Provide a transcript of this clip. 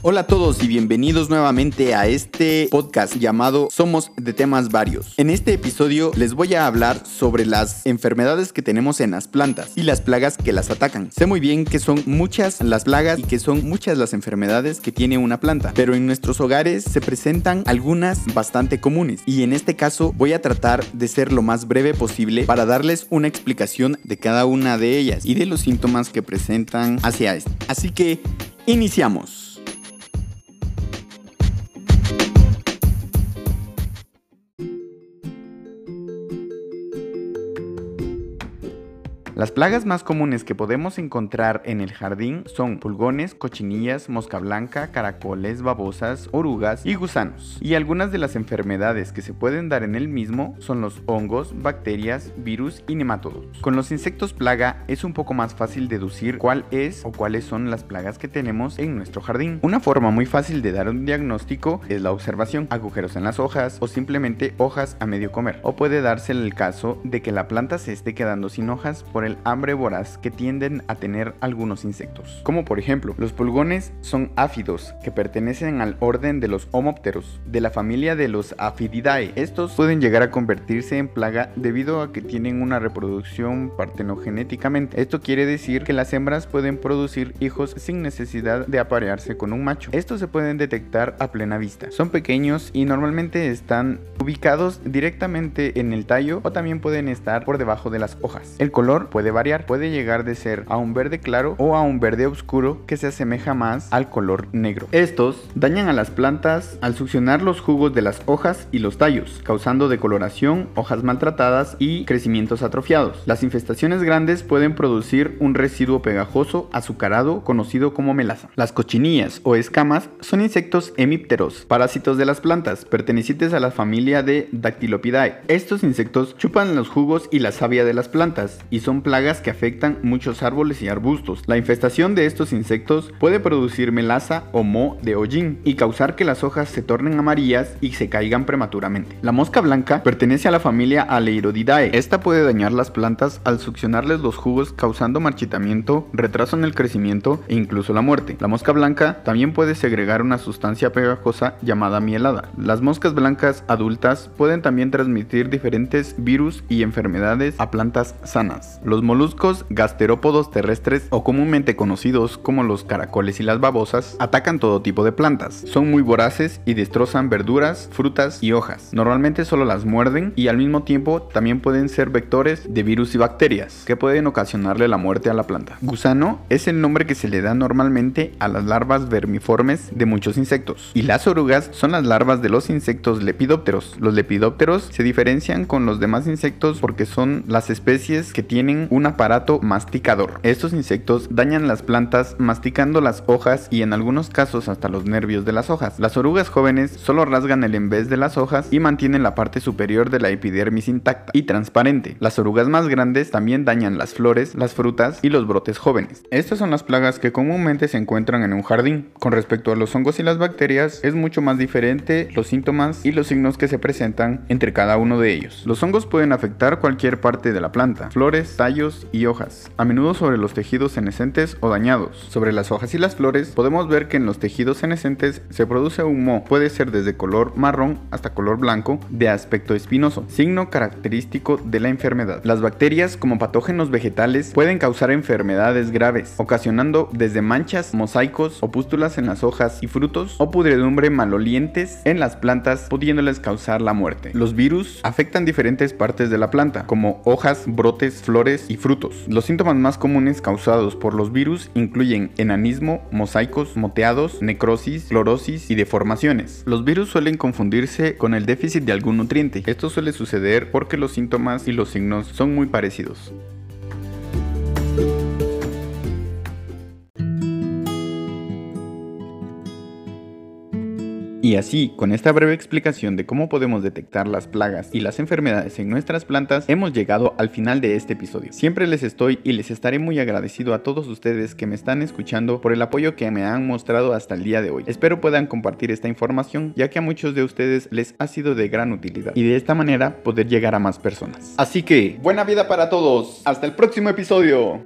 Hola a todos y bienvenidos nuevamente a este podcast llamado Somos de temas varios. En este episodio les voy a hablar sobre las enfermedades que tenemos en las plantas y las plagas que las atacan. Sé muy bien que son muchas las plagas y que son muchas las enfermedades que tiene una planta, pero en nuestros hogares se presentan algunas bastante comunes y en este caso voy a tratar de ser lo más breve posible para darles una explicación de cada una de ellas y de los síntomas que presentan hacia esto. Así que iniciamos. Las plagas más comunes que podemos encontrar en el jardín son pulgones, cochinillas, mosca blanca, caracoles, babosas, orugas y gusanos. Y algunas de las enfermedades que se pueden dar en el mismo son los hongos, bacterias, virus y nematodos. Con los insectos plaga es un poco más fácil deducir cuál es o cuáles son las plagas que tenemos en nuestro jardín. Una forma muy fácil de dar un diagnóstico es la observación, agujeros en las hojas o simplemente hojas a medio comer. O puede darse el caso de que la planta se esté quedando sin hojas por hambre voraz que tienden a tener algunos insectos. Como por ejemplo, los pulgones son áfidos que pertenecen al orden de los homópteros, de la familia de los Aphididae. Estos pueden llegar a convertirse en plaga debido a que tienen una reproducción partenogenéticamente. Esto quiere decir que las hembras pueden producir hijos sin necesidad de aparearse con un macho. Estos se pueden detectar a plena vista. Son pequeños y normalmente están ubicados directamente en el tallo o también pueden estar por debajo de las hojas. El color puede variar, puede llegar de ser a un verde claro o a un verde oscuro que se asemeja más al color negro. Estos dañan a las plantas al succionar los jugos de las hojas y los tallos, causando decoloración, hojas maltratadas y crecimientos atrofiados. Las infestaciones grandes pueden producir un residuo pegajoso azucarado conocido como melaza. Las cochinillas o escamas son insectos hemípteros, parásitos de las plantas, pertenecientes a la familia de Dactylopidae. Estos insectos chupan los jugos y la savia de las plantas y son plagas que afectan muchos árboles y arbustos. La infestación de estos insectos puede producir melaza o mo de hollín y causar que las hojas se tornen amarillas y se caigan prematuramente. La mosca blanca pertenece a la familia Aleirodidae. Esta puede dañar las plantas al succionarles los jugos causando marchitamiento, retraso en el crecimiento e incluso la muerte. La mosca blanca también puede segregar una sustancia pegajosa llamada mielada. Las moscas blancas adultas pueden también transmitir diferentes virus y enfermedades a plantas sanas. Moluscos gasterópodos terrestres o comúnmente conocidos como los caracoles y las babosas atacan todo tipo de plantas. Son muy voraces y destrozan verduras, frutas y hojas. Normalmente solo las muerden y al mismo tiempo también pueden ser vectores de virus y bacterias que pueden ocasionarle la muerte a la planta. Gusano es el nombre que se le da normalmente a las larvas vermiformes de muchos insectos y las orugas son las larvas de los insectos lepidópteros. Los lepidópteros se diferencian con los demás insectos porque son las especies que tienen un aparato masticador. Estos insectos dañan las plantas masticando las hojas y en algunos casos hasta los nervios de las hojas. Las orugas jóvenes solo rasgan el envés de las hojas y mantienen la parte superior de la epidermis intacta y transparente. Las orugas más grandes también dañan las flores, las frutas y los brotes jóvenes. Estas son las plagas que comúnmente se encuentran en un jardín. Con respecto a los hongos y las bacterias, es mucho más diferente los síntomas y los signos que se presentan entre cada uno de ellos. Los hongos pueden afectar cualquier parte de la planta, flores, tallos y hojas, a menudo sobre los tejidos senescentes o dañados. Sobre las hojas y las flores podemos ver que en los tejidos senescentes se produce un moho, puede ser desde color marrón hasta color blanco, de aspecto espinoso, signo característico de la enfermedad. Las bacterias como patógenos vegetales pueden causar enfermedades graves, ocasionando desde manchas, mosaicos o pústulas en las hojas y frutos o pudredumbre malolientes en las plantas, pudiéndoles causar la muerte. Los virus afectan diferentes partes de la planta, como hojas, brotes, flores y frutos. Los síntomas más comunes causados por los virus incluyen enanismo, mosaicos, moteados, necrosis, clorosis y deformaciones. Los virus suelen confundirse con el déficit de algún nutriente. Esto suele suceder porque los síntomas y los signos son muy parecidos. Y así, con esta breve explicación de cómo podemos detectar las plagas y las enfermedades en nuestras plantas, hemos llegado al final de este episodio. Siempre les estoy y les estaré muy agradecido a todos ustedes que me están escuchando por el apoyo que me han mostrado hasta el día de hoy. Espero puedan compartir esta información ya que a muchos de ustedes les ha sido de gran utilidad y de esta manera poder llegar a más personas. Así que, buena vida para todos. Hasta el próximo episodio.